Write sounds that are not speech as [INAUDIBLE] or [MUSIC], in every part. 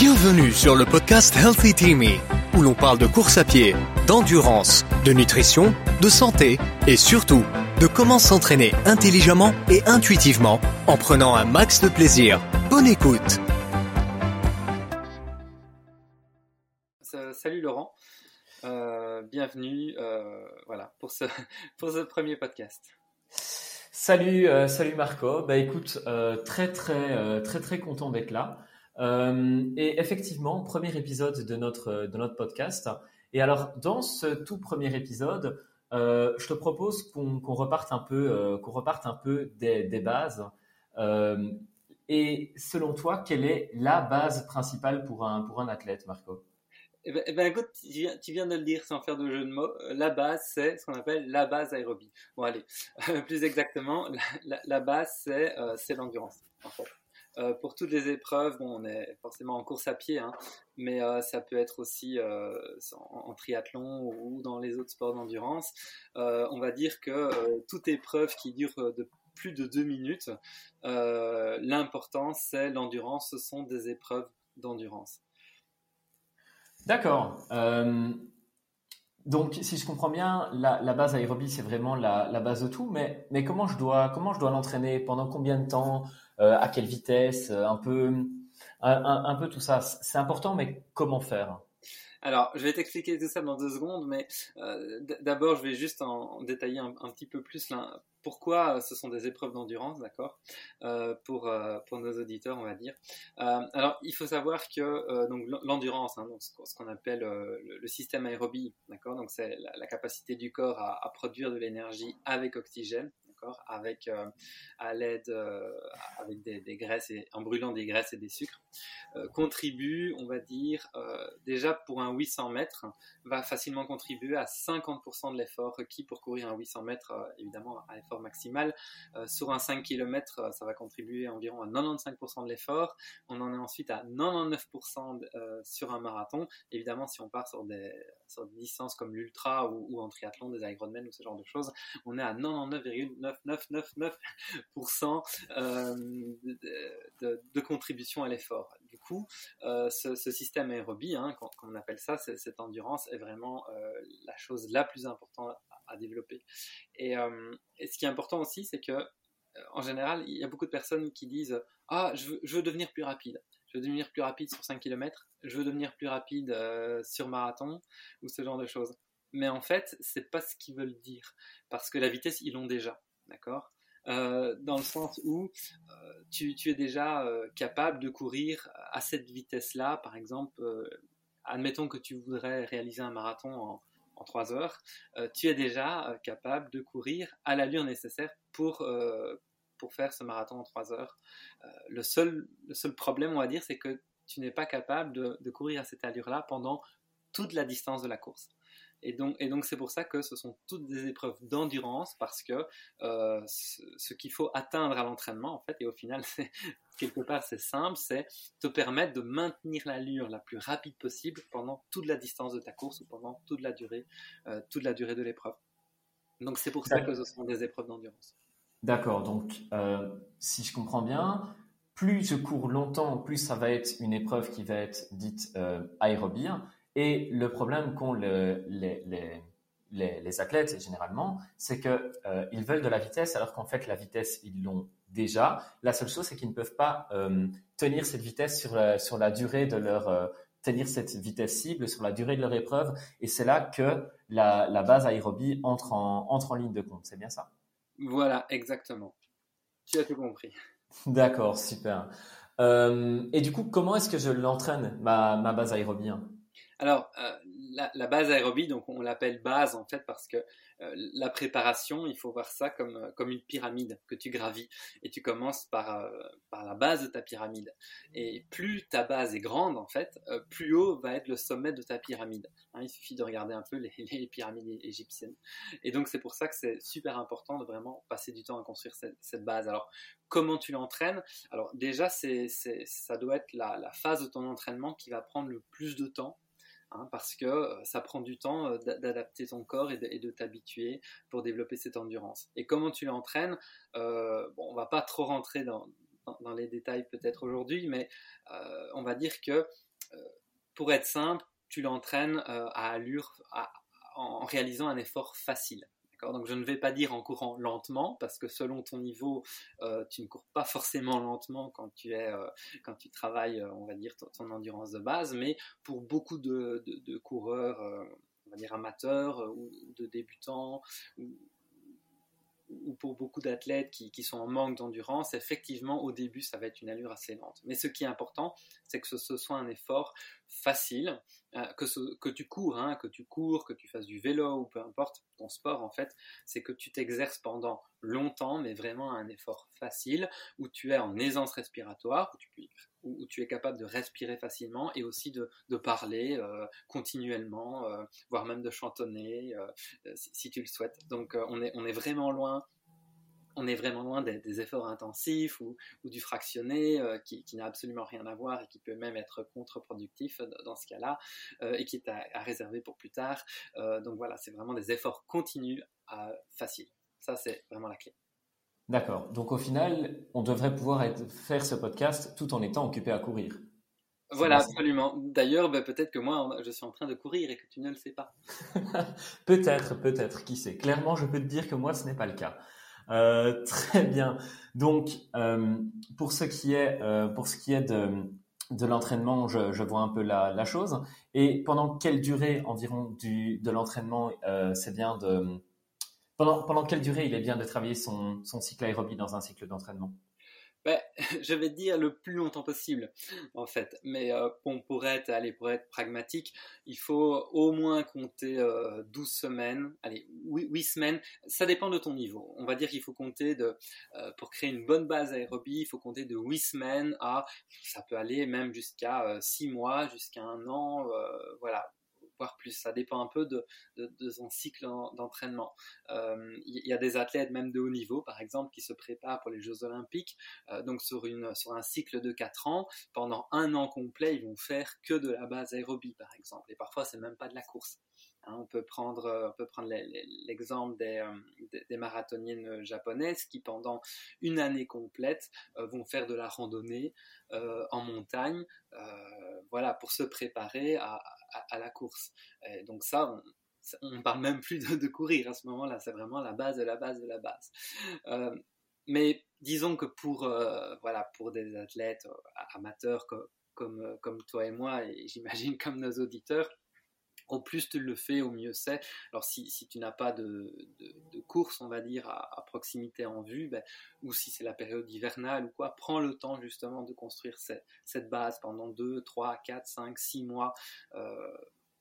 Bienvenue sur le podcast Healthy Teamy, où l'on parle de course à pied, d'endurance, de nutrition, de santé et surtout de comment s'entraîner intelligemment et intuitivement en prenant un max de plaisir. Bonne écoute Salut Laurent, euh, bienvenue euh, voilà, pour, ce, [LAUGHS] pour ce premier podcast. Salut, euh, salut Marco. Bah écoute, très très très très content d'être là. Euh, et effectivement, premier épisode de notre, de notre podcast. Et alors, dans ce tout premier épisode, euh, je te propose qu'on reparte un peu, euh, qu'on reparte un peu des, des bases. et selon toi, quelle est la base principale pour un, pour un athlète, Marco? Eh ben, eh ben, écoute, tu viens, de le dire sans faire de jeu de mots. La base, c'est ce qu'on appelle la base aérobie. Bon, allez, [LAUGHS] plus exactement, la, base, c'est l'endurance. Euh, pour toutes les épreuves, on est forcément en course à pied, hein, mais euh, ça peut être aussi euh, en, triathlon ou dans les autres sports d'endurance. on va dire que toute épreuve qui dure de plus de deux minutes, l'important c'est l'endurance, ce sont des épreuves d'endurance. D'accord. Donc, si je comprends bien, la, base aérobie, c'est vraiment la, base de tout. Mais, comment je dois, l'entraîner? Pendant combien de temps? Euh, À quelle vitesse? Un peu, un, peu tout ça. C'est important, mais comment faire? Alors, je vais t'expliquer tout ça dans deux secondes, mais euh, d'abord, je vais juste en, détailler un, petit peu plus pourquoi ce sont des épreuves d'endurance, d'accord, euh, pour, euh, pour nos auditeurs, on va dire. alors, il faut savoir que l'endurance, hein, ce qu'on appelle le, système aérobie, d'accord, donc c'est la, capacité du corps à produire de l'énergie avec oxygène, avec euh, à l'aide euh, avec des, graisses et en brûlant des graisses et des sucres, euh, contribue, on va dire, déjà pour un 800 mètres, va facilement contribuer à 50% de l'effort requis pour courir un 800 mètres, évidemment à l'effort maximal. sur un 5 km, ça va contribuer environ à 95% de l'effort. On en est ensuite à 99% sur un marathon. Évidemment, si on part sur des, sur des distances comme l'ultra ou, en triathlon, des Ironman ou ce genre de choses, on est à 99,9 999% euh, de, de, contribution à l'effort. Du coup, euh, ce, système aérobie, hein, comme on appelle ça, cette endurance, est vraiment euh, la chose la plus importante à, développer. Et, ce qui est important aussi, c'est que en général, il y a beaucoup de personnes qui disent Ah, je veux, devenir plus rapide. Je veux devenir plus rapide sur 5 km. Je veux devenir plus rapide sur marathon ou ce genre de choses. Mais en fait, c'est pas ce qu'ils veulent dire. Parce que la vitesse, ils l'ont déjà d'accord? Euh, dans le sens où euh, tu, es déjà euh, capable de courir à cette vitesse-là, par exemple, admettons que tu voudrais réaliser un marathon en, en 3 heures, tu es déjà capable de courir à l'allure nécessaire pour, pour faire ce marathon en 3 heures. le, seul, le seul problème, on va dire, c'est que tu n'es pas capable de courir à cette allure-là pendant toute la distance de la course. Et donc, et donc c'est pour ça que ce sont toutes des épreuves d'endurance parce que euh, ce, qu'il faut atteindre à l'entraînement, en fait, et au final, [LAUGHS] c'est quelque part c'est simple, c'est te permettre de maintenir l'allure la plus rapide possible pendant toute la distance de ta course ou pendant toute la durée, euh, toute la durée de l'épreuve. Donc c'est pour ça que ce sont des épreuves d'endurance. D'accord. Donc euh, si je comprends bien, plus je cours longtemps, plus ça va être une épreuve qui va être dite aérobie. Et le problème qu'ont les, athlètes généralement, c'est qu'ils euh, veulent de la vitesse alors qu'en fait la vitesse ils l'ont déjà. La seule chose c'est qu'ils ne peuvent pas euh, tenir cette vitesse sur la, sur la durée de leur euh, tenir cette vitesse cible sur la durée de leur épreuve. Et c'est là que la, la, base aérobie entre en, entre en ligne de compte. C'est bien ça? Voilà, exactement. Tu as tout compris. D'accord, super. et du coup, comment est-ce que je l'entraîne, ma, ma base aérobie hein? Alors, euh, la, base aérobie, donc on l'appelle base en fait parce que euh, la préparation, il faut voir ça comme, euh, comme une pyramide que tu gravis et tu commences par, par la base de ta pyramide. Et plus ta base est grande en fait, plus haut va être le sommet de ta pyramide. Hein, il suffit de regarder un peu les, [LAUGHS] pyramides égyptiennes. Et donc c'est pour ça que c'est super important de vraiment passer du temps à construire cette, base. Alors comment tu l'entraînes? Alors déjà, c'est, ça doit être la phase de ton entraînement qui va prendre le plus de temps Hein, parce que euh, ça prend du temps euh, d'adapter ton corps et de, t'habituer pour développer cette endurance. Et comment tu l'entraînes euh, bon, On va pas trop rentrer dans, les détails peut-être aujourd'hui, mais on va dire que pour être simple, tu l'entraînes à allure, en réalisant un effort facile. Donc je ne vais pas dire en courant lentement, parce que selon ton niveau, euh, tu ne cours pas forcément lentement quand tu, es, euh, quand tu travailles, euh, on va dire, ton, endurance de base, mais pour beaucoup de, de coureurs, on va dire amateurs ou, de débutants, ou pour beaucoup d'athlètes qui, qui, sont en manque d'endurance, effectivement, au début, ça va être une allure assez lente. Mais ce qui est important, c'est que ce, soit un effort facile, euh, que, que tu cours, hein, que tu cours, que tu fasses du vélo ou peu importe ton sport, en fait, c'est que tu t'exerces pendant longtemps, mais vraiment un effort facile, où tu es en aisance respiratoire, où tu, où, tu es capable de respirer facilement et aussi de, parler euh, continuellement, euh, voire même de chantonner, si, si, tu le souhaites. Donc on, est, vraiment loin on est vraiment loin des, efforts intensifs ou, du fractionné euh, qui, n'a absolument rien à voir et qui peut même être contre-productif dans ce cas-là euh, et qui est à, réserver pour plus tard. Euh, donc voilà, c'est vraiment des efforts continus faciles. Ça, c'est vraiment la clé. D'accord. Donc au final, on devrait pouvoir faire ce podcast tout en étant occupé à courir. Voilà, absolument. D'ailleurs, ben, peut-être que moi, je suis en train de courir et que tu ne le sais pas. [LAUGHS] peut-être, peut-être, qui sait? Clairement, je peux te dire que moi, ce n'est pas le cas. Euh, [LAUGHS] très bien. Donc, euh, pour ce qui est, euh, pour ce qui est de, de l'entraînement, je, je, vois un peu la, la, chose. Et pendant quelle durée environ du, de l'entraînement c'est bien de pendant, quelle durée il est bien de travailler son, cycle aérobie dans un cycle d'entraînement? Ben, [LAUGHS] je vais dire le plus longtemps possible, en fait. Mais euh, pour être, pour être pragmatique, il faut au moins compter euh, 12 semaines, allez, 8, semaines. Ça dépend de ton niveau. On va dire qu'il faut compter de, euh, pour créer une bonne base aérobie, il faut compter de 8 semaines à, ça peut aller même jusqu'à 6 euh, mois, jusqu'à un an, euh, voilà voire plus. Ça dépend un peu de, son cycle d'entraînement. Euh, il y a des athlètes même de haut niveau, par exemple, qui se préparent pour les Jeux Olympiques. Euh, donc sur un cycle de 4 ans, pendant un an complet, ils vont faire que de la base aérobie, par exemple. Et parfois, c'est même pas de la course. Hein, on peut prendre, euh, on l'exemple des, des, marathoniennes japonaises qui, pendant une année complète, vont faire de la randonnée en montagne, voilà, pour se préparer à, la course. donc ça, on, ne parle même plus de, courir à ce moment-là, c'est vraiment la base de la base de la base. Euh, mais disons que pour, euh, voilà, pour des athlètes euh, amateurs comme, comme, toi et moi, et j'imagine comme nos auditeurs, au plus tu le fais, au mieux c'est. Alors si, si tu n'as pas de, de, course, on va dire, à, proximité en vue, ben, ou si c'est la période hivernale ou quoi, prends le temps justement de construire cette, cette base pendant 2, 3, 4, 5, 6 mois. Euh,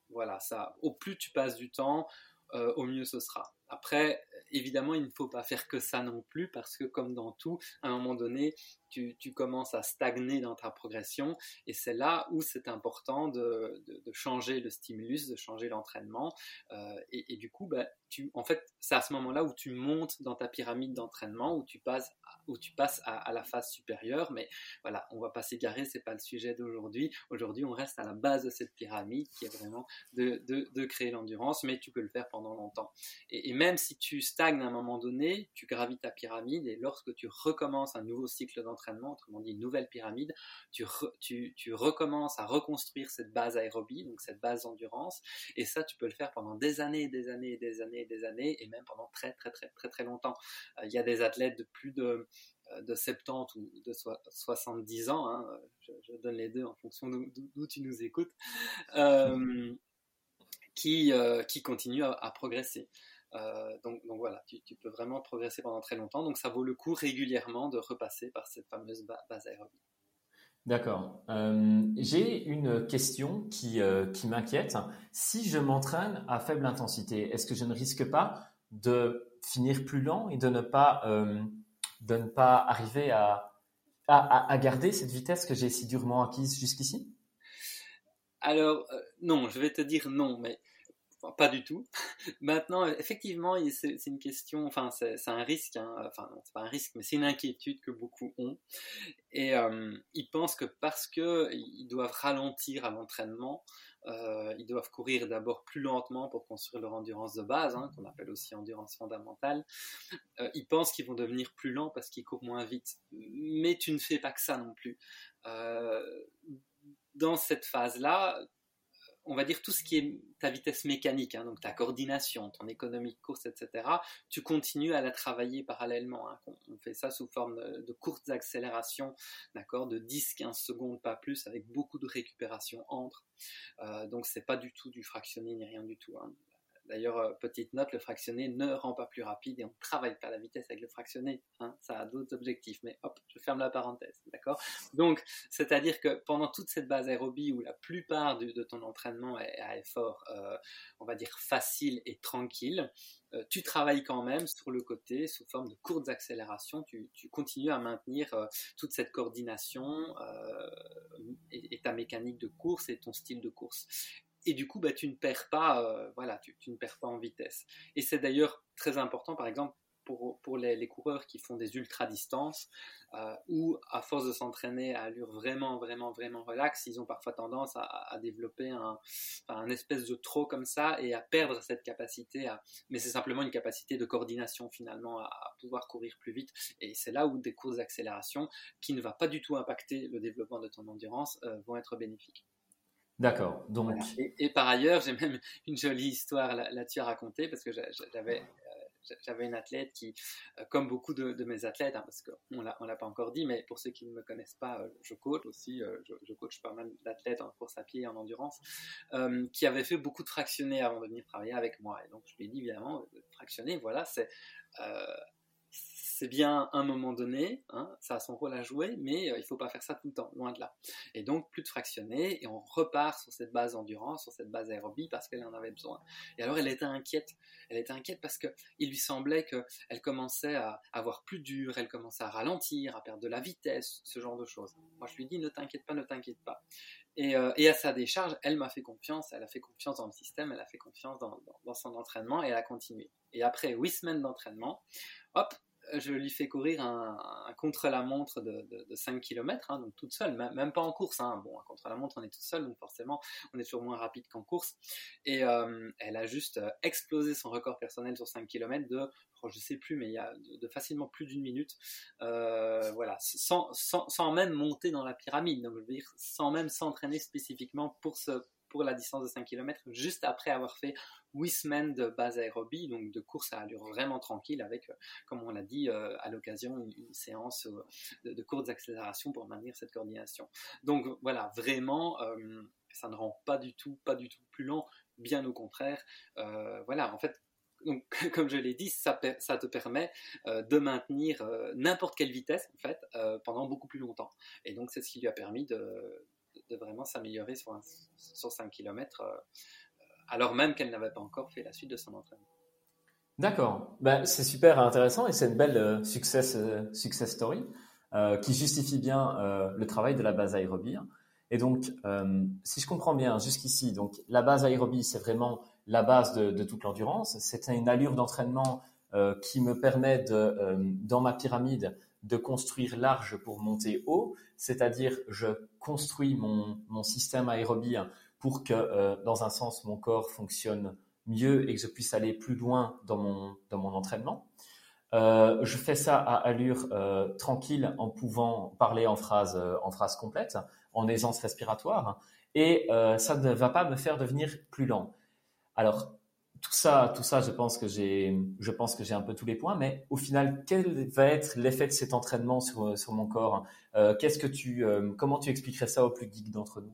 voilà, ça. Au plus tu passes du temps, euh, au mieux ce sera. Après, évidemment, il ne faut pas faire que ça non plus, parce que comme dans tout, à un moment donné, tu, commences à stagner dans ta progression, et c'est là où c'est important de, changer le stimulus, de changer l'entraînement, euh, et, du coup, bah, en fait, c'est à ce moment-là où tu montes dans ta pyramide d'entraînement, où tu passes, où tu passes à, la phase supérieure, mais voilà, on va pas s'égarer, c'est pas le sujet d'aujourd'hui. Aujourd'hui, on reste à la base de cette pyramide, qui est vraiment de, créer l'endurance, mais tu peux le faire pendant longtemps. Et, et même si tu stagnes à un moment donné, tu gravis ta pyramide, et lorsque tu recommences un nouveau cycle d'entraînement, autrement dit une nouvelle pyramide, tu, recommences à reconstruire cette base aérobie, donc cette base d'endurance, et ça tu peux le faire pendant des années, des années, des années, des années, et même pendant très très très très très longtemps. Euh, il y a des athlètes de plus de euh, de 70 ou de 70 ans, hein, je, donne les deux en fonction d'où tu nous écoutes, euh, [LAUGHS] qui, qui continuent à progresser. Euh, donc, voilà, tu, peux vraiment progresser pendant très longtemps. Donc ça vaut le coup régulièrement de repasser par cette fameuse base aérobie. D'accord. Euh, j'ai une question qui, euh, qui m'inquiète. Si je m'entraîne à faible intensité, est-ce que je ne risque pas de finir plus lent et de ne pas, de ne pas arriver à, à, à garder cette vitesse que j'ai si durement acquise jusqu'ici? Alors, non, je vais te dire non, mais pas du tout. [LAUGHS] Maintenant, effectivement, c'est une question, enfin, c'est un risque, hein. enfin, c'est pas un risque, mais c'est une inquiétude que beaucoup ont. Et euh, ils pensent que parce qu'ils doivent ralentir à l'entraînement, euh, ils doivent courir d'abord plus lentement pour construire leur endurance de base, hein, qu'on appelle aussi endurance fondamentale. Euh, ils pensent qu'ils vont devenir plus lents parce qu'ils courent moins vite. Mais tu ne fais pas que ça non plus. dans cette phase-là, on va dire tout ce qui est ta vitesse mécanique, hein, donc ta coordination, ton économie de course, etc., tu continues à la travailler parallèlement. Hein. On, fait ça sous forme de, courtes accélérations, d'accord, de 10-15 secondes, pas plus, avec beaucoup de récupération entre. Euh, donc c'est pas du tout du fractionné ni rien du tout. Hein. D'ailleurs, euh, petite note, le fractionné ne rend pas plus rapide et on ne travaille pas la vitesse avec le fractionné. Hein. ça a d'autres objectifs, mais hop, je ferme la parenthèse, d'accord? Donc, c'est-à-dire que pendant toute cette base aérobie où la plupart de ton entraînement est à effort, euh, on va dire facile et tranquille, euh, tu travailles quand même sur le côté sous forme de courtes accélérations. Tu, continues à maintenir toute cette coordination et, ta mécanique de course et ton style de course et du coup, bah, tu ne perds pas, euh, voilà, tu, ne perds pas en vitesse. Et c'est d'ailleurs très important, par exemple, pour, pour les, coureurs qui font des ultra-distances, euh, ou à force de s'entraîner à allure vraiment, vraiment, vraiment relax, ils ont parfois tendance à, développer un, un, espèce de trop comme ça et à perdre cette capacité, à, mais c'est simplement une capacité de coordination finalement à, pouvoir courir plus vite. Et c'est là où des courses d'accélération, qui ne va pas du tout impacter le développement de ton endurance, euh, vont être bénéfiques. D'accord. Donc. Et, par ailleurs, j'ai même [LAUGHS] une jolie histoire là-dessus à raconter parce que j'avais euh, j'avais une athlète qui, euh, comme beaucoup de, mes athlètes, hein, parce qu'on ne l'a pas encore dit, mais pour ceux qui ne me connaissent pas, euh, je coach aussi, je, coach pas mal d'athlètes en course à pied et en endurance, qui avait fait beaucoup de fractionnés avant de venir travailler avec moi. Et donc je lui ai dit évidemment, fractionner, voilà, c'est c'est bien un moment donné, hein, ça a son rôle à jouer, mais euh, il ne faut pas faire ça tout le temps, loin de là. Et donc plus de fractionner, et on repart sur cette base endurance, sur cette base aérobie, parce qu'elle en avait besoin. Et alors elle était inquiète, elle était inquiète parce qu'il lui semblait qu'elle commençait à avoir plus dur, elle commençait à ralentir, à perdre de la vitesse, ce genre de choses. Moi je lui dis ne t'inquiète pas, ne t'inquiète pas. Et, euh, à sa décharge, elle m'a fait confiance, elle a fait confiance dans le système, elle a fait confiance dans son entraînement et elle a continué. Et après huit semaines d'entraînement, hop, je lui fais courir un, contre-la-montre de, 5 km, hein, donc toute seule, même, pas en course. Hein. Bon, un contre-la-montre, on est tout seul, donc forcément, on est toujours moins rapide qu'en course. Et euh, elle a juste euh, explosé son record personnel sur 5 km de, oh, je sais plus, mais il y a de, facilement plus d'une minute. Euh, voilà, sans, même monter dans la pyramide, sans même s'entraîner spécifiquement pour pour la distance de 5 km, juste après avoir fait 8 semaines de base aérobie, donc de course à allure vraiment tranquille, avec, euh, comme on l'a dit, euh, à l'occasion, une, séance euh, de, courtes accélérations pour maintenir cette coordination. Donc voilà, vraiment, ça ne rend pas du tout, pas du tout plus lent, bien au contraire. voilà, en fait, donc, [LAUGHS] comme je l'ai dit, ça, te permet de maintenir n'importe quelle vitesse en fait pendant beaucoup plus longtemps. Et donc c'est ce qui lui a permis de, de vraiment s'améliorer sur, sur 5 km, alors même qu'elle n'avait pas encore fait la suite de son entraînement. D'accord, ben, c'est super intéressant et c'est une belle euh, success, euh, success story qui justifie bien le travail de la base aérobie. Et donc, si je comprends bien jusqu'ici, donc la base aérobie, c'est vraiment la base de, de toute l'endurance. C'est une allure d'entraînement qui me permet de, dans ma pyramide de construire large pour monter haut, c'est-à-dire je construis mon, mon système aérobie pour que, euh, dans un sens, mon corps fonctionne mieux et que je puisse aller plus loin dans mon, dans mon entraînement. Euh, je fais ça à allure euh, tranquille en pouvant parler en phrase, en phrase complète, en aisance respiratoire, et ça ne va pas me faire devenir plus lent. Alors, tout ça, tout ça, je pense que j'ai, je pense que j'ai un peu tous les points, mais au final, quel va être l'effet de cet entraînement sur, sur mon corps? Qu'est-ce que tu, comment tu expliquerais ça aux plus geeks d'entre nous?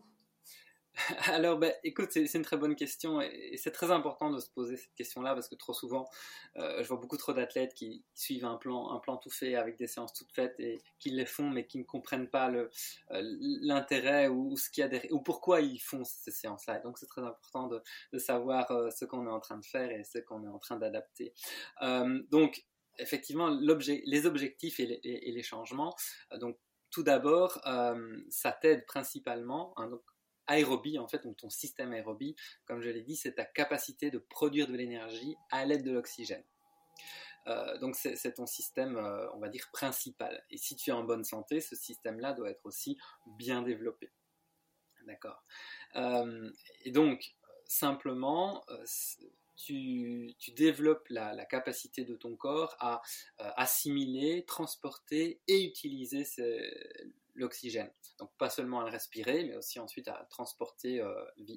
[LAUGHS] Alors, ben, écoute, c'est une très bonne question et, c'est très important de se poser cette question-là parce que trop souvent, euh, je vois beaucoup trop d'athlètes qui suivent un plan, un plan tout fait avec des séances toutes faites et qui les font mais qui ne comprennent pas euh, l'intérêt ou, ce qu'il y a ou pourquoi ils font ces séances-là. Donc, c'est très important de, savoir euh, ce qu'on est en train de faire et ce qu'on est en train d'adapter. donc, effectivement, les objectifs et les, changements. donc, tout d'abord, ça t'aide principalement. Hein, aérobie, en fait, donc ton système aérobie, comme je l'ai dit, c'est ta capacité de produire de l'énergie à l'aide de l'oxygène. Euh, donc c'est ton système, euh, on va dire, principal. Et si tu es en bonne santé, ce système-là doit être aussi bien développé. D'accord. Euh, et donc, simplement, tu, développes la, capacité de ton corps à assimiler, transporter et utiliser l'oxygène. Donc pas seulement à le respirer, mais aussi ensuite à transporter euh,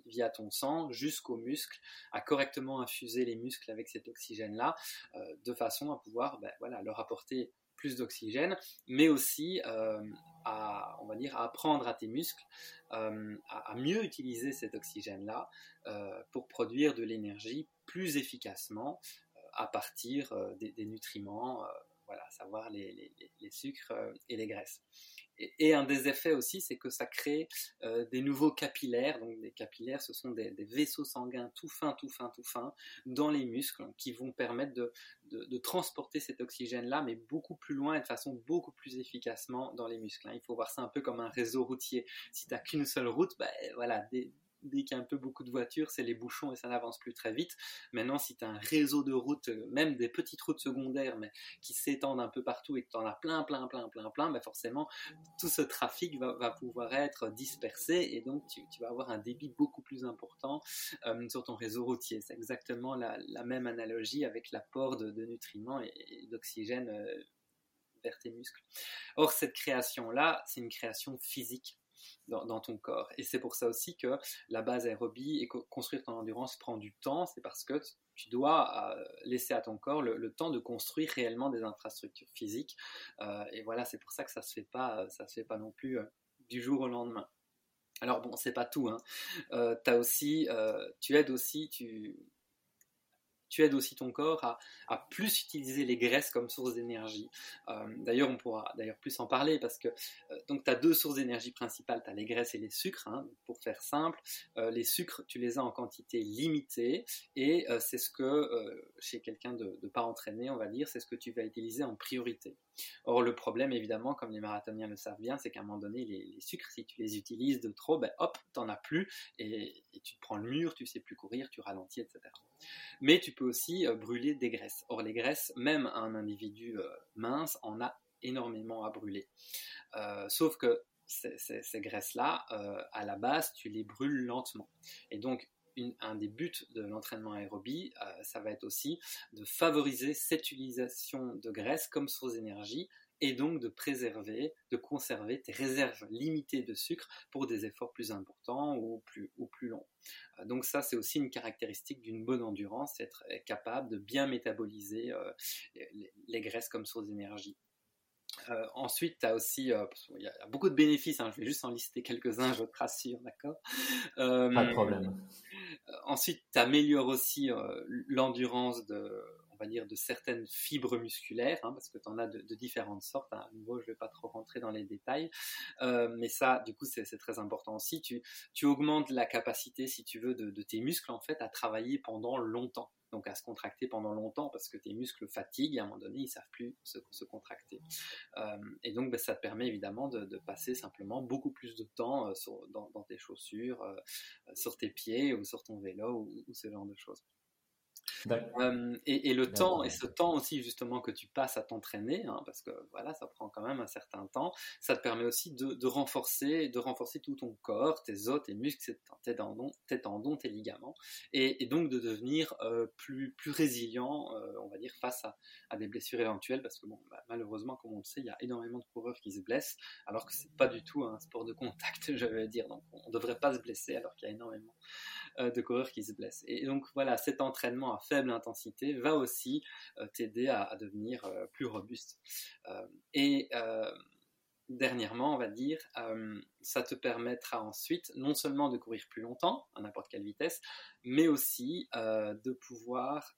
via ton sang jusqu'aux muscles, à correctement infuser les muscles avec cet oxygène-là, euh, de façon à pouvoir ben, voilà, leur apporter plus d'oxygène, mais aussi à, on va dire, à apprendre à tes muscles à, mieux utiliser cet oxygène-là pour produire de l'énergie plus efficacement à partir des, nutriments voilà, savoir les, sucres euh, et les graisses. Et, un des effets aussi, c'est que ça crée euh, des nouveaux capillaires. Donc des capillaires, ce sont des, vaisseaux sanguins tout fins, tout fins, tout fins dans les muscles qui vont permettre de, transporter cet oxygène-là, mais beaucoup plus loin et de façon beaucoup plus efficacement dans les muscles. Hein. Il faut voir ça un peu comme un réseau routier. Si tu n'as qu'une seule route, ben, voilà, dès qu'il y a un peu beaucoup de voitures, c'est les bouchons et ça n'avance plus très vite. Maintenant, si tu as un réseau de routes, euh, même des petites routes secondaires, mais qui s'étendent un peu partout et que tu en as plein, plein, plein, plein, plein, ben forcément, tout ce trafic va, pouvoir être dispersé et donc tu, vas avoir un débit beaucoup plus important euh, sur ton réseau routier. C'est exactement la, même analogie avec l'apport de, nutriments et, d'oxygène euh, vers tes muscles. Or, cette création-là, c'est une création physique dans, ton corps. Et c'est pour ça aussi que la base aérobie et construire ton endurance prend du temps, c'est parce que tu dois euh, laisser à ton corps le, temps de construire réellement des infrastructures physiques. Euh, et voilà, c'est pour ça que ça se fait pas, ça se fait pas non plus euh, du jour au lendemain. Alors bon, c'est pas tout. Hein. aussi, tu aides aussi, tu, tu aides aussi ton corps à, plus utiliser les graisses comme source d'énergie. Euh, d'ailleurs, on pourra d'ailleurs plus en parler parce que euh, tu as deux sources d'énergie principales, tu as les graisses et les sucres. Hein. pour faire simple, euh, les sucres, tu les as en quantité limitée et c'est ce que chez quelqu'un de, pas entraîné, on va dire, c'est ce que tu vas utiliser en priorité. Or, le problème, évidemment, comme les marathoniens le savent bien, c'est qu'à un moment donné, les, sucres, si tu les utilises de trop, ben hop, t'en as plus et, et tu te prends le mur, tu sais plus courir, tu ralentis, etc. Mais tu peux aussi euh, brûler des graisses. Or, les graisses, même un individu euh, mince en a énormément à brûler. Euh, sauf que ces, graisses-là, à la base, tu les brûles lentement. Et donc, un des buts de l'entraînement aérobie, ça va être aussi de favoriser cette utilisation de graisse comme source d'énergie et donc de préserver, de conserver tes réserves limitées de sucre pour des efforts plus importants ou plus, ou plus longs. Euh, donc ça, c'est aussi une caractéristique d'une bonne endurance, être capable de bien métaboliser euh, les, graisses comme source d'énergie. Euh, ensuite, tu as aussi, il y a beaucoup de bénéfices, hein, je vais juste en lister quelques-uns, je te rassure, d'accord? Pas de problème. ensuite, tu améliores aussi l'endurance de, dire, de certaines fibres musculaires, hein, parce que tu en as de, différentes sortes. Hein. À nouveau, je ne vais pas trop rentrer dans les détails, euh, mais ça, du coup, c'est très important aussi. Tu, augmentes la capacité, si tu veux, de, tes muscles, en fait, à travailler pendant longtemps donc à se contracter pendant longtemps parce que tes muscles fatiguent à un moment donné ils savent plus se, contracter. Euh, et donc ben, ça te permet évidemment de, passer simplement beaucoup plus de temps euh, dans, tes chaussures, sur tes pieds ou sur ton vélo ou ce genre de choses. Euh, et, le temps, et ce temps aussi justement que tu passes à t'entraîner, hein, parce que voilà, ça prend quand même un certain temps, ça te permet aussi de, renforcer, de renforcer tout ton corps, tes os, tes muscles, tes tendons, tes, tendons, tes ligaments, et, donc de devenir euh, plus, plus résilient, euh, on va dire, face à, des blessures éventuelles, parce que bon, bah, malheureusement, comme on le sait, il y a énormément de coureurs qui se blessent, alors que c'est pas du tout un sport de contact, [LAUGHS] je vais dire, donc on ne devrait pas se blesser alors qu'il y a énormément de coureurs qui se blessent. Et donc voilà, cet entraînement à faible intensité va aussi euh, t'aider à, devenir euh, plus robuste. Euh, et dernièrement, on va dire, ça te permettra ensuite non seulement de courir plus longtemps, à n'importe quelle vitesse, mais aussi de pouvoir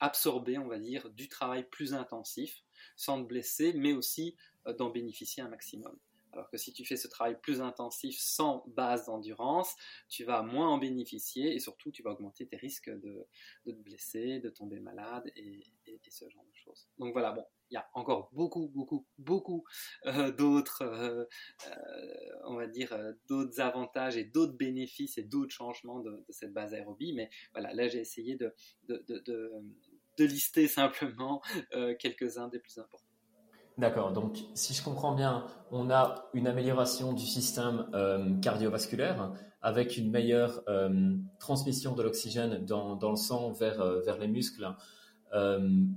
absorber, on va dire, du travail plus intensif sans te blesser, mais aussi d'en bénéficier un maximum. Alors que si tu fais ce travail plus intensif sans base d'endurance, tu vas moins en bénéficier et surtout tu vas augmenter tes risques de, te blesser, de tomber malade et, ce genre de choses. Donc voilà, bon, il y a encore beaucoup, beaucoup, beaucoup euh, d'autres, euh, euh, on va dire, d'autres avantages et d'autres bénéfices et d'autres changements de, cette base aérobie. Mais voilà, là j'ai essayé de, de, lister simplement quelques-uns des plus importants. D'accord, donc si je comprends bien, on a une amélioration du système euh, cardiovasculaire avec une meilleure euh, transmission de l'oxygène dans, le sang vers, euh, les muscles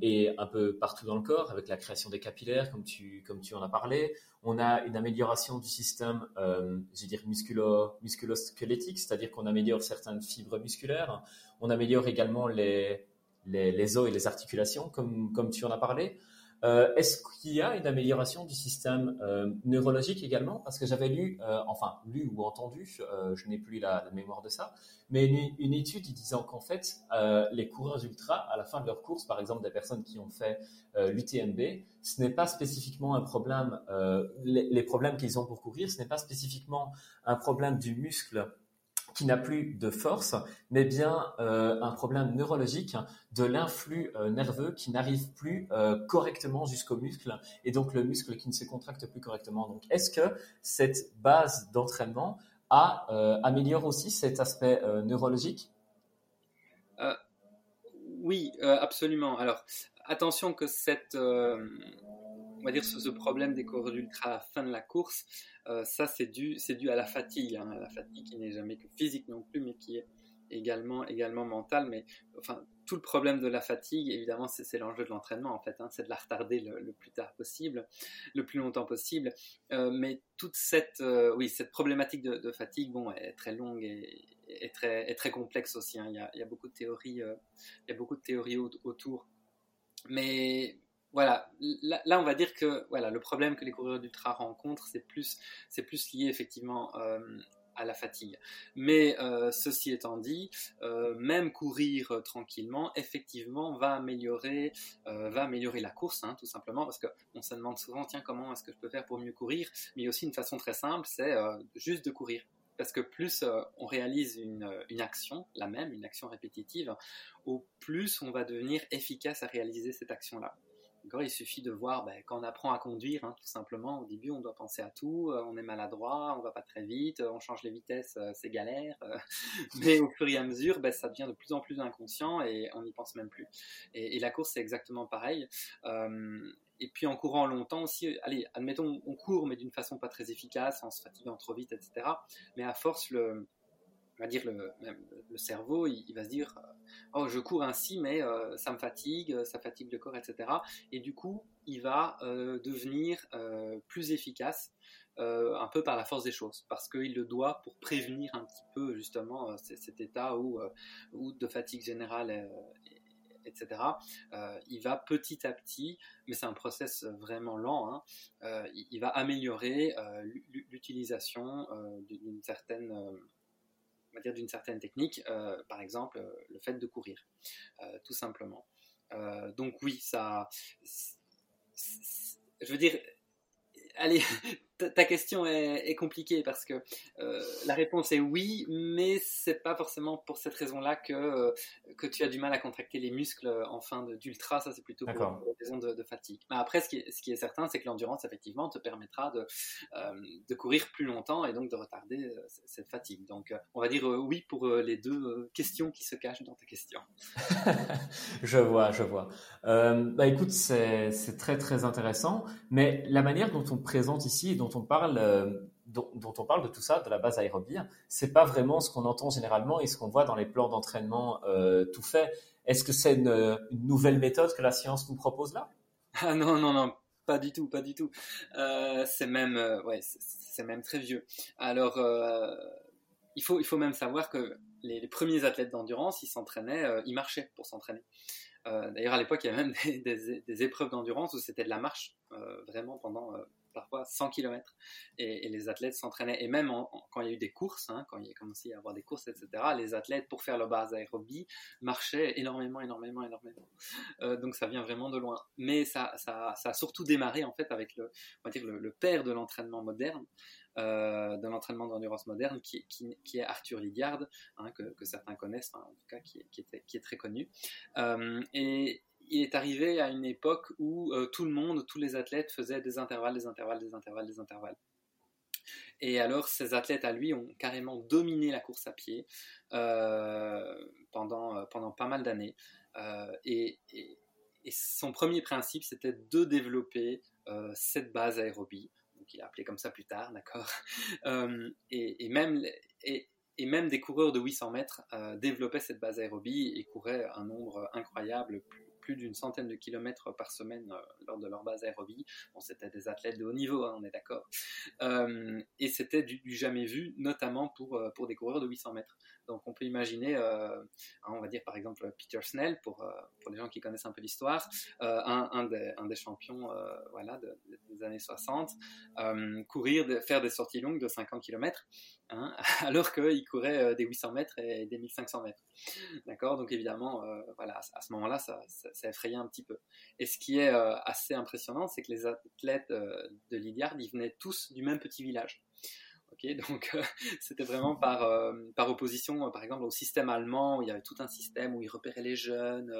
et un peu partout dans le corps avec la création des capillaires, comme tu, en as parlé. On a une amélioration du système, je veux dire, musculo, musculosquelettique, c'est-à-dire qu'on améliore certaines fibres musculaires. On améliore également les, os et les articulations, comme tu en as parlé. Euh, est-ce qu'il y a une amélioration du système euh, neurologique également? Parce que j'avais lu, euh, enfin lu ou entendu, je n'ai plus la, mémoire de ça, mais une, étude disant qu'en fait, les coureurs ultra, à la fin de leur course, par exemple des personnes qui ont fait l'UTMB, ce n'est pas spécifiquement un problème, les, les problèmes qu'ils ont pour courir, ce n'est pas spécifiquement un problème du muscle qui n'a plus de force, mais bien euh, un problème neurologique de l'influx euh, nerveux qui n'arrive plus euh, correctement jusqu'au muscle, et donc le muscle qui ne se contracte plus correctement. Donc, est-ce que cette base d'entraînement améliore aussi cet aspect neurologique? Oui, absolument. Alors, attention que cette on va dire ce, problème des coureurs d'ultra à la fin de la course, euh, ça c'est dû, c'est dû à la fatigue, hein, la fatigue qui n'est jamais que physique non plus, mais qui est également, également mentale. Mais enfin, tout le problème de la fatigue, évidemment, c'est, l'enjeu de l'entraînement en fait, hein, c'est de la retarder le, plus tard possible, le plus longtemps possible. Euh, mais toute cette, euh, oui, cette problématique de, fatigue, bon, est très longue et, est très, est très complexe aussi. Hein. Il, y a, beaucoup de théories, il y a beaucoup de théories autour. Mais voilà, là, on va dire que voilà, le problème que les coureurs d'ultra rencontrent, c'est plus, plus lié effectivement euh, à la fatigue. Mais euh, ceci étant dit, euh, même courir tranquillement, effectivement, va améliorer, va améliorer la course, hein, tout simplement, parce qu'on se demande souvent, tiens, comment est-ce que je peux faire pour mieux courir? Mais il y a aussi une façon très simple, c'est juste de courir. Parce que plus on réalise une, une, action, la même, une action répétitive, au plus on va devenir efficace à réaliser cette action-là il suffit de voir ben, quand on apprend à conduire, hein, tout simplement. Au début, on doit penser à tout, euh, on est maladroit, on va pas très vite, euh, on change les vitesses, euh, c'est galère. [LAUGHS] mais au fur et à mesure, ben, ça devient de plus en plus inconscient et on n'y pense même plus. Et, la course, c'est exactement pareil. et puis en courant longtemps aussi, allez, admettons, on court, mais d'une façon pas très efficace, en se fatiguant trop vite, etc. Mais à force, le, va dire le, cerveau, il, va se dire oh je cours ainsi mais euh, ça me fatigue, ça fatigue le corps, etc. Et du coup il va euh, devenir plus efficace un peu par la force des choses parce qu'il le doit pour prévenir un petit peu justement cet état de fatigue générale etc. il va petit à petit, mais c'est un process vraiment lent, hein, il, va améliorer l'utilisation d'une certaine on va dire d'une certaine technique, euh, par exemple euh, le fait de courir, euh, tout simplement. donc oui, ça, je veux dire, allez, ta, question est, compliquée parce que euh, la réponse est oui, mais c'est pas forcément pour cette raison-là que, euh, que tu as du mal à contracter les muscles en fin d'ultra. Ça, c'est plutôt pour une raison de, fatigue. Mais après, ce qui est, ce qui est certain, c'est que l'endurance, effectivement, te permettra de, euh, de courir plus longtemps et donc de retarder cette fatigue. Donc, on va dire oui pour les deux questions qui se cachent dans ta question. [LAUGHS] je vois, je vois. bah écoute, c'est très très intéressant, mais la manière dont on présente ici, dont on parle, euh, dont, on parle de tout ça, de la base aérobie, c'est pas vraiment ce qu'on entend généralement et ce qu'on voit dans les plans d'entraînement euh, tout fait. Est-ce que c'est une, nouvelle méthode que la science nous propose là? Ah non, non, non, pas du tout, pas du tout. Euh, c'est même, ouais, c'est même très vieux. Alors, il faut, il faut même savoir que les, premiers athlètes d'endurance, ils s'entraînaient, ils marchaient pour s'entraîner. D'ailleurs, à l'époque, il y avait même [LAUGHS] des épreuves d'endurance où c'était de la marche, vraiment pendant parfois 100 km. Et, les athlètes s'entraînaient, et même quand il y a eu des courses, hein, quand il y a commencé à y avoir des courses, etc., les athlètes, pour faire leur base aérobie, marchaient énormément, énormément, énormément. Euh, donc ça vient vraiment de loin. Mais ça, ça, ça, a surtout démarré en fait avec le, on va dire le, père de l'entraînement moderne, euh, de l'entraînement d'endurance moderne, qui, qui, est Arthur Lydiard, hein, que, certains connaissent, en tout cas qui, qui, est, qui est très connu. Euh, et, il est arrivé à une époque où euh, tout le monde, tous les athlètes faisaient des intervalles, des intervalles, des intervalles, des intervalles. Et alors, ces athlètes à lui ont carrément dominé la course à pied euh, pendant, euh, pendant pas mal d'années. et, son premier principe, c'était de développer cette base aérobie. Donc, il a appelé comme ça plus tard, d'accord? Et, même, des coureurs de 800 mètres développaient cette base aérobie et couraient un nombre incroyable, plus d'une centaine de kilomètres par semaine lors de leur base aérobie. Bon, c'était des athlètes de haut niveau, hein, on est d'accord. et c'était du, jamais vu, notamment pour, pour des coureurs de 800 mètres. Donc on peut imaginer, hein, on va dire par exemple Peter Snell, pour, pour les gens qui connaissent un peu l'histoire, un, un, des, champions voilà, des années 60, courir, faire des sorties longues de 50 km. Hein, [LAUGHS] alors qu'il courait euh, des 800 mètres et des 1500 mètres. D'accord? Donc évidemment, euh, voilà, à ce moment-là, ça, ça, effrayait un petit peu. Et ce qui est euh, assez impressionnant, c'est que les athlètes de Lydiard, ils venaient tous du même petit village. [LAUGHS] donc c'était vraiment par, par opposition, par exemple, au système allemand où il y avait tout un système où ils repéraient les jeunes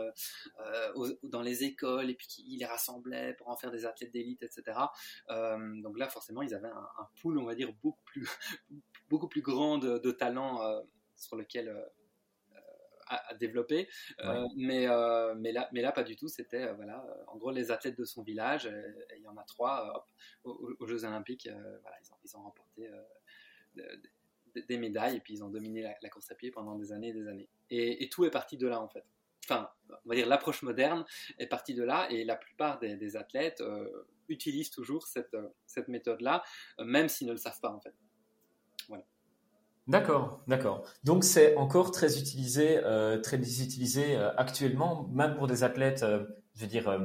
dans les écoles et puis ils les rassemblaient pour en faire des athlètes d'élite, etc. donc là, forcément, ils avaient un, un, pool, on va dire, beaucoup plus, [LAUGHS] beaucoup plus grande de, talent euh, sur lequel euh, à, développer. Euh, mais, mais, là, mais là, pas du tout. C'était, voilà, en gros, les athlètes de son village, il y en a trois aux, Jeux Olympiques, voilà, ils, ont, remporté des médailles et puis ils ont dominé la, course à pied pendant des années et des années. Et, tout est parti de là, en fait. Enfin, on va dire l'approche moderne est partie de là et la plupart des, athlètes utilisent toujours cette, cette méthode-là, même s'ils ne le savent pas, en fait. D'accord, d'accord. Donc c'est encore très utilisé, euh, très utilisé euh, actuellement, même pour des athlètes, euh, je veux dire,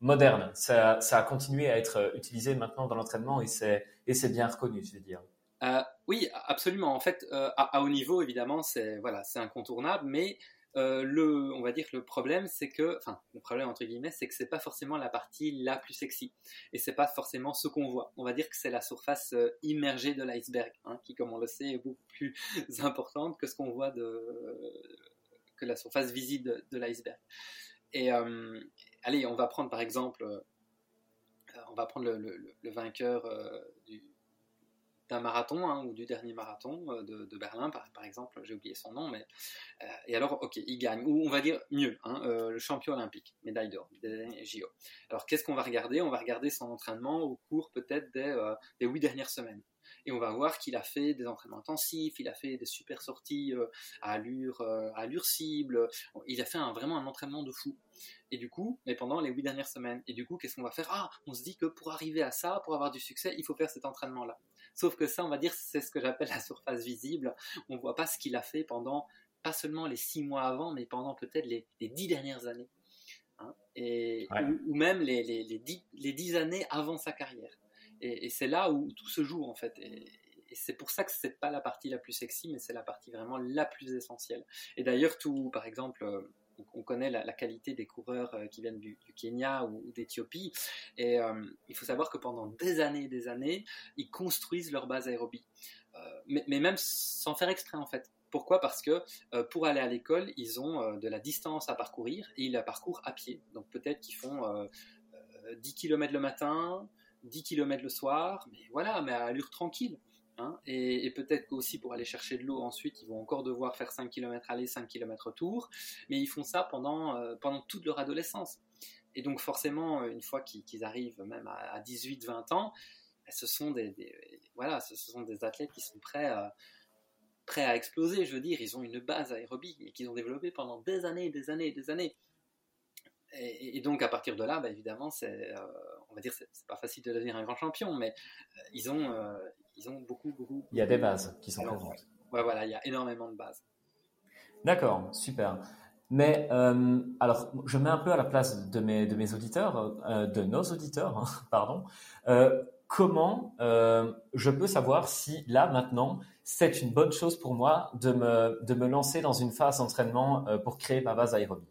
modernes. Ça, a continué à être utilisé maintenant dans l'entraînement et c'est bien reconnu, je veux dire. Oui, absolument. En fait, à, haut niveau, évidemment, c'est voilà, c'est incontournable, mais euh, le, on va dire que le problème, c'est que, enfin, le problème entre guillemets, c'est que c'est pas forcément la partie la plus sexy, et c'est pas forcément ce qu'on voit. On va dire que c'est la surface euh, immergée de l'iceberg, hein, qui, comme on le sait, est beaucoup plus [LAUGHS] importante que ce qu'on voit de, que la surface visible de, l'iceberg. Et euh, allez, on va prendre par exemple, on va prendre le vainqueur du marathon hein, ou du dernier marathon euh, de, Berlin par, exemple, j'ai oublié son nom, mais euh, et alors ok, il gagne ou on va dire mieux, hein, euh, le champion olympique, médaille d'or des JO. Alors qu'est-ce qu'on va regarder? On va regarder son entraînement au cours peut-être des huit dernières semaines et on va voir qu'il a fait des entraînements intensifs, il a fait des super sorties à allure, à allure cible, il a fait un, vraiment un entraînement de fou. Et du coup, mais pendant les huit dernières semaines, et du coup, qu'est-ce qu'on va faire? Ah, on se dit que pour arriver à ça, pour avoir du succès, il faut faire cet entraînement-là. Sauf que ça, on va dire, c'est ce que j'appelle la surface visible. On ne voit pas ce qu'il a fait pendant, pas seulement les six mois avant, mais pendant peut-être les, dix dernières années. Hein, et, ou, même les, les, dix, années avant sa carrière. Et, c'est là où tout se joue, en fait. Et, c'est pour ça que c'est pas la partie la plus sexy, mais c'est la partie vraiment la plus essentielle. Et d'ailleurs, tout, par exemple, euh, on connaît la, qualité des coureurs euh, qui viennent du, Kenya ou, d'Éthiopie. Et euh, il faut savoir que pendant des années et des années, ils construisent leur base aérobie. Euh, mais, même sans faire exprès en fait. Pourquoi? Parce que pour aller à l'école, ils ont de la distance à parcourir et ils la parcourent à pied. Donc peut-être qu'ils font 10 km le matin, 10 km le soir, mais voilà, mais à allure tranquille. Hein, et, peut-être qu'aussi pour aller chercher de l'eau ensuite, ils vont encore devoir faire 5 km aller, 5 km retour, mais ils font ça pendant, euh, pendant toute leur adolescence. Et donc forcément, une fois qu'ils arrivent même à, 18-20 ans, ben, ce sont des, voilà, ce sont des athlètes qui sont prêts à, prêts à exploser, je veux dire, ils ont une base aérobie mais qu'ils ont développée pendant des années, des années, des années. Et, donc à partir de là, bah, évidemment, c'est, euh, on va dire, c'est, pas facile de devenir un grand champion, mais euh, ils ont, ils ont beaucoup, beaucoup. Il y a des bases qui sont présentes. Ouais, voilà, il y a énormément de bases. D'accord, super. Mais euh, alors, je mets un peu à la place de mes, de mes auditeurs, euh, de nos auditeurs, hein, [LAUGHS] pardon. Euh, comment je peux savoir si là, maintenant, c'est une bonne chose pour moi de me, de me lancer dans une phase d'entraînement pour créer ma base aérobie?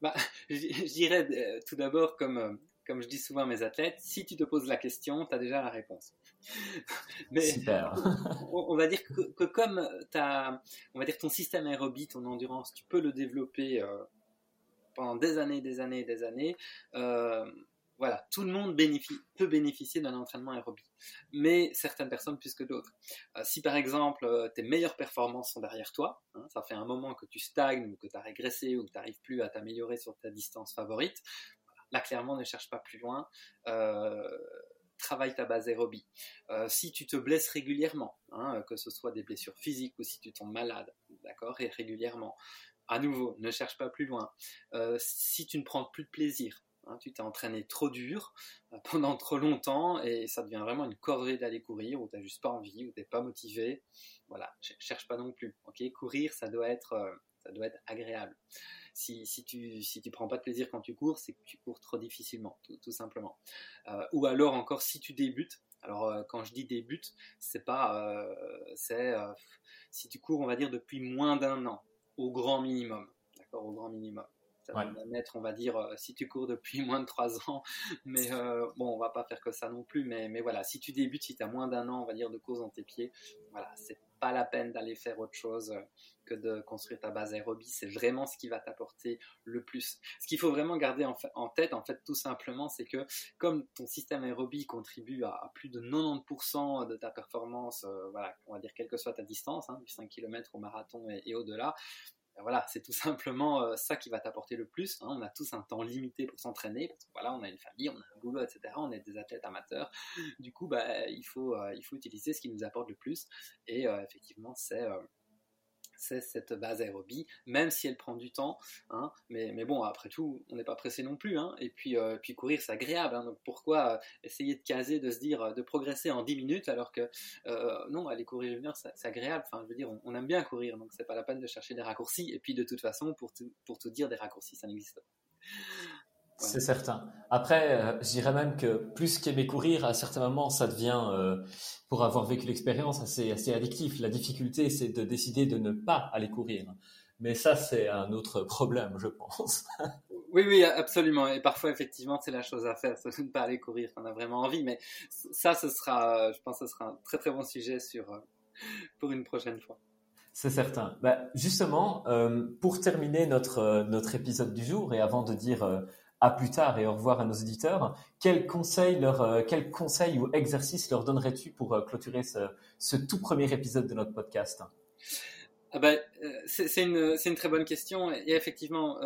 Bah, [LAUGHS] Je dirais tout d'abord, comme, comme je dis souvent à mes athlètes, si tu te poses la question, tu as déjà la réponse. [LAUGHS] Mais [LAUGHS] On, va dire que, comme as, on va dire ton système aérobie, ton endurance, tu peux le développer euh, pendant des années, des années, des années. Euh, voilà, tout le monde peut bénéficier d'un entraînement aérobie, mais certaines personnes plus que d'autres. Euh, si par exemple tes meilleures performances sont derrière toi, hein, ça fait un moment que tu stagnes ou que tu as régressé ou que tu n'arrives plus à t'améliorer sur ta distance favorite, là clairement ne cherche pas plus loin travaille ta base aérobie. Euh, si tu te blesses régulièrement, hein, que ce soit des blessures physiques ou si tu tombes malade, d'accord, et régulièrement, à nouveau, ne cherche pas plus loin. si tu ne prends plus de plaisir, Hein, tu t'es entraîné trop dur euh, pendant trop longtemps et ça devient vraiment une corvée d'aller courir ou tu n'as juste pas envie ou tu n'es pas motivé. Voilà, cherche pas non plus. Ok, courir, ça doit être, euh, ça doit être agréable. Si, si tu si tu prends pas de plaisir quand tu cours, c'est que tu cours trop difficilement, tout, simplement. Euh, ou alors encore si tu débutes. Alors quand je dis débute, c'est pas c'est si tu cours, on va dire depuis moins d'un an, au grand minimum, d'accord, au grand minimum. Ça va mettre, on va dire, euh, si tu cours depuis [LAUGHS] moins de 3 ans, mais euh, bon, on va pas faire que ça non plus, mais, mais voilà, si tu débutes, si tu as moins d'un an, on va dire, de course dans tes pieds, voilà, c'est pas la peine d'aller faire autre chose euh, que de construire ta base aérobie, c'est vraiment ce qui va t'apporter le plus. Ce qu'il faut vraiment garder en, tête, en fait, tout simplement, c'est que comme ton système aérobie contribue à, plus de 90% de ta performance, voilà, on va dire quelle que soit ta distance, hein, du 5 km au marathon et au-delà, voilà, c'est tout simplement euh, ça qui va t'apporter le plus. Hein. On a tous un temps limité pour s'entraîner, voilà, on a une famille, on a un boulot, etc. On est des athlètes amateurs. Du coup, bah, il, faut, il faut utiliser ce qui nous apporte le plus. Et euh, effectivement, c'est c'est cette base aérobie, même si elle prend du temps. Hein, mais, mais, bon, après tout, on n'est pas pressé non plus. Hein, et puis, euh, puis courir, c'est agréable. Hein, donc pourquoi euh, essayer de caser, de se dire, euh, de progresser en 10 minutes alors que non, aller courir une heure, c'est agréable. Enfin, je veux dire, on, aime bien courir, donc c'est pas la peine de chercher des raccourcis. Et puis de toute façon, pour, pour tout dire, des raccourcis, ça n'existe pas. C'est certain. Après, euh, je dirais même que plus qu'aimer courir, à certains moments, ça devient, euh, pour avoir vécu l'expérience, assez, assez addictif. La difficulté, c'est de décider de ne pas aller courir. Mais ça, c'est un autre [LAUGHS] problème, je pense. oui, oui, absolument. Et parfois, effectivement, c'est la chose à faire, c'est de ne pas aller courir on a vraiment envie. Mais ça, ce sera, je pense, ce sera un très très bon sujet sur, euh, pour une prochaine fois. C'est certain. Bah, justement, pour terminer notre, notre épisode du jour et avant de dire à plus tard et au revoir à nos auditeurs. Euh, quel conseil ou exercice leur donnerais-tu pour euh, clôturer ce, tout premier épisode de notre podcast? Ah ben, euh, c'est une, très bonne question et effectivement,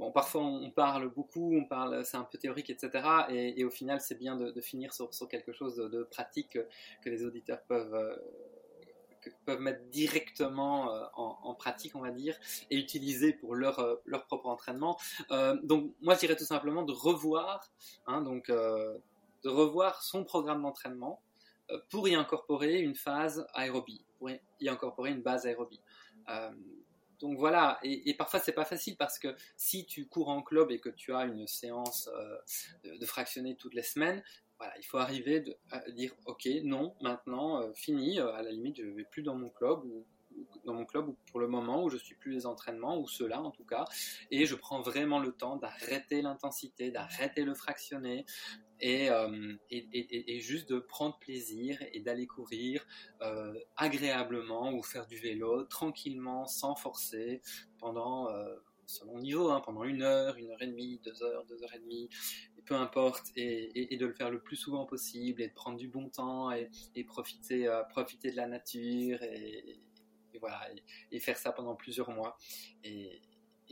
bon, parfois on parle beaucoup, on parle, c'est un peu théorique, etc. Et, au final, c'est bien de, finir sur, quelque chose de, pratique que les auditeurs peuvent peuvent mettre directement euh, en, pratique, on va dire, et utiliser pour leur, euh, leur propre entraînement. Euh, donc, moi, je dirais tout simplement de revoir, hein, donc, de revoir son programme d'entraînement pour y incorporer une phase aérobie, pour y incorporer une base aérobie. donc voilà, et, parfois c'est pas facile parce que si tu cours en club et que tu as une séance de, de fractionner toutes les semaines, il faut arriver à dire ok, non, maintenant, euh, fini, euh, à la limite, je ne vais plus dans mon club ou dans mon club ou pour le moment où je suis plus les entraînements ou ceux-là en tout cas. Et je prends vraiment le temps d'arrêter l'intensité d'arrêter le fractionné et, euh, et, et, juste de prendre plaisir et d'aller courir agréablement ou faire du vélo tranquillement sans forcer pendant selon niveau, hein, pendant une heure, une heure et demie, deux heures, deux heures et demie, peu importe, et, de le faire le plus souvent possible, et de prendre du bon temps, et, profiter, euh, profiter de la nature, et, voilà, et, faire ça pendant plusieurs mois. Et,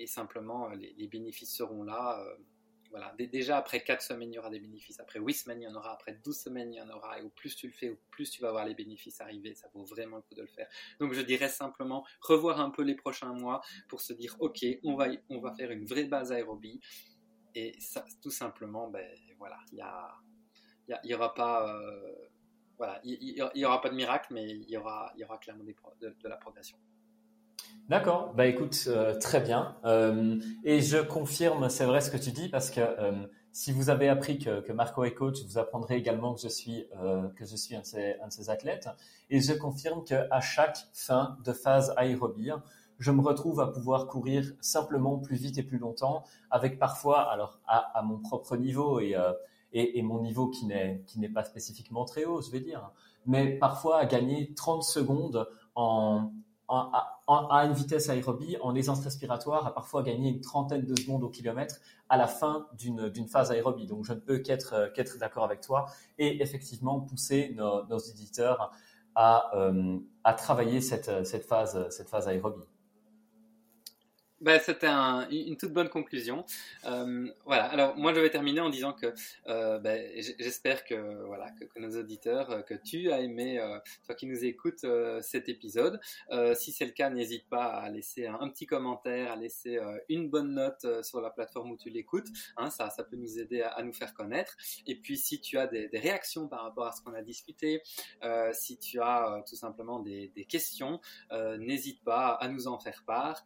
simplement, euh, les, bénéfices seront là. Euh, voilà. Déjà, après 4 semaines, il y aura des bénéfices. Après 8 semaines, il y en aura. Après 12 semaines, il y en aura. Et au plus tu le fais, au plus tu vas voir les bénéfices arriver. Ça vaut vraiment le coup de le faire. Donc, je dirais simplement revoir un peu les prochains mois pour se dire, OK, on va, on va faire une vraie base aérobie. Et ça, tout simplement, ben, voilà, il y, y, aura pas, euh, voilà, il y, aura pas de miracle, mais il y aura, y aura clairement de, la progression. D'accord, bah écoute, euh, très bien. Euh, et je confirme, c'est vrai ce que tu dis, parce que si vous avez appris que, Marco est coach, vous apprendrez également que je suis, que je suis un, de ces, un de ces athlètes. Et je confirme qu'à chaque fin de phase aérobie, je me retrouve à pouvoir courir simplement plus vite et plus longtemps, avec parfois, alors à, mon propre niveau euh, et, et, mon niveau qui n'est qui n'est pas spécifiquement très haut, je vais dire, mais parfois à gagner 30 secondes en, à une vitesse aérobie, en aisance respiratoire, à parfois gagner une trentaine de secondes au kilomètre à la fin d'une phase aérobie. Donc je ne peux qu'être qu'être d'accord avec toi et effectivement pousser nos, nos éditeurs à, euh, à travailler cette, cette, phase, cette phase aérobie. Bah, c'était une toute bonne conclusion. Euh, voilà. Alors moi, je vais terminer en disant que euh, bah, j'espère que voilà que, nos auditeurs, euh, que tu as aimé, toi qui nous écoutes, cet épisode. si c'est le cas, n'hésite pas à laisser un, petit commentaire, à laisser une bonne note sur la plateforme où tu l'écoutes. Hein, ça, ça peut nous aider à, nous faire connaître. Et puis, si tu as des, réactions par rapport à ce qu'on a discuté, si tu as tout simplement des, des questions, n'hésite pas à nous en faire part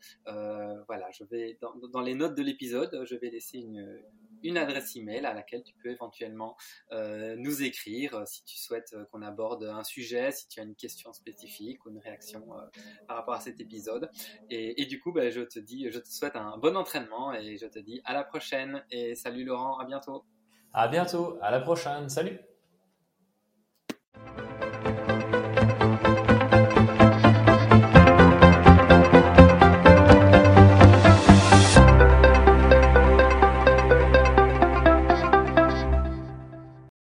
voilà, je vais dans, les notes de l'épisode, je vais laisser une, adresse email à laquelle tu peux éventuellement euh, nous écrire euh, si tu souhaites euh, qu'on aborde un sujet, si tu as une question spécifique ou une réaction par rapport à cet épisode. Et, du coup, ben, je te dis, je te souhaite un bon entraînement et je te dis à la prochaine et salut Laurent, à bientôt. À bientôt, à la prochaine, salut.